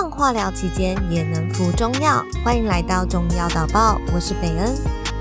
放化疗期间也能服中药，欢迎来到中医药导报，我是北恩。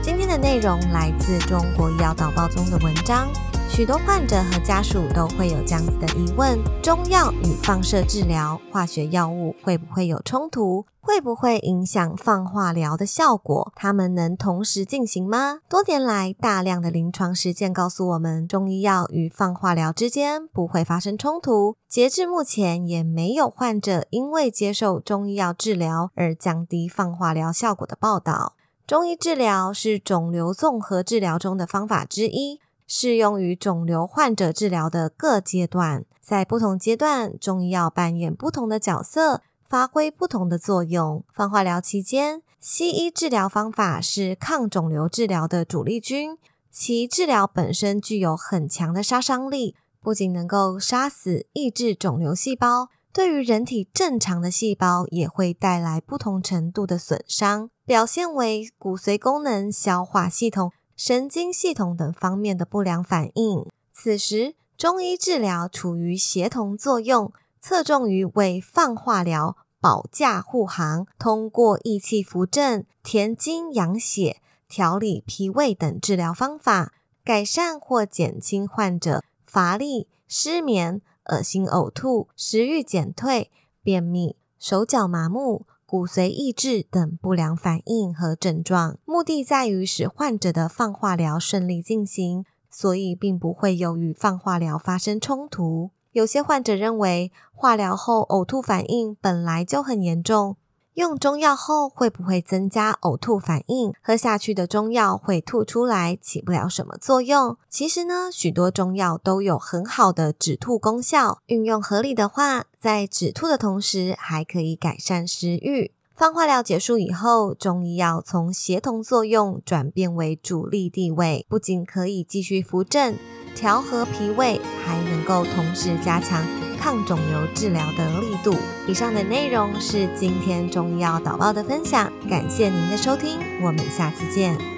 今天的内容来自中国医药导报中的文章。许多患者和家属都会有这样子的疑问：中药与放射治疗、化学药物会不会有冲突？会不会影响放化疗的效果？它们能同时进行吗？多年来，大量的临床实践告诉我们，中医药与放化疗之间不会发生冲突。截至目前，也没有患者因为接受中医药治疗而降低放化疗效果的报道。中医治疗是肿瘤综合治疗中的方法之一。适用于肿瘤患者治疗的各阶段，在不同阶段，中医药扮演不同的角色，发挥不同的作用。放化疗期间，西医治疗方法是抗肿瘤治疗的主力军，其治疗本身具有很强的杀伤力，不仅能够杀死、抑制肿瘤细胞，对于人体正常的细胞也会带来不同程度的损伤，表现为骨髓功能、消化系统。神经系统等方面的不良反应。此时，中医治疗处于协同作用，侧重于为放化疗保驾护航，通过益气扶正、填精养血、调理脾胃等治疗方法，改善或减轻患者乏力、失眠、恶心、呕吐、食欲减退、便秘、手脚麻木。骨髓抑制等不良反应和症状，目的在于使患者的放化疗顺利进行，所以并不会有与放化疗发生冲突。有些患者认为，化疗后呕吐反应本来就很严重。用中药后会不会增加呕吐反应？喝下去的中药会吐出来，起不了什么作用。其实呢，许多中药都有很好的止吐功效，运用合理的话，在止吐的同时还可以改善食欲。放化疗结束以后，中医药从协同作用转变为主力地位，不仅可以继续扶正、调和脾胃，还能够同时加强。抗肿瘤治疗的力度。以上的内容是今天中医药导报的分享，感谢您的收听，我们下次见。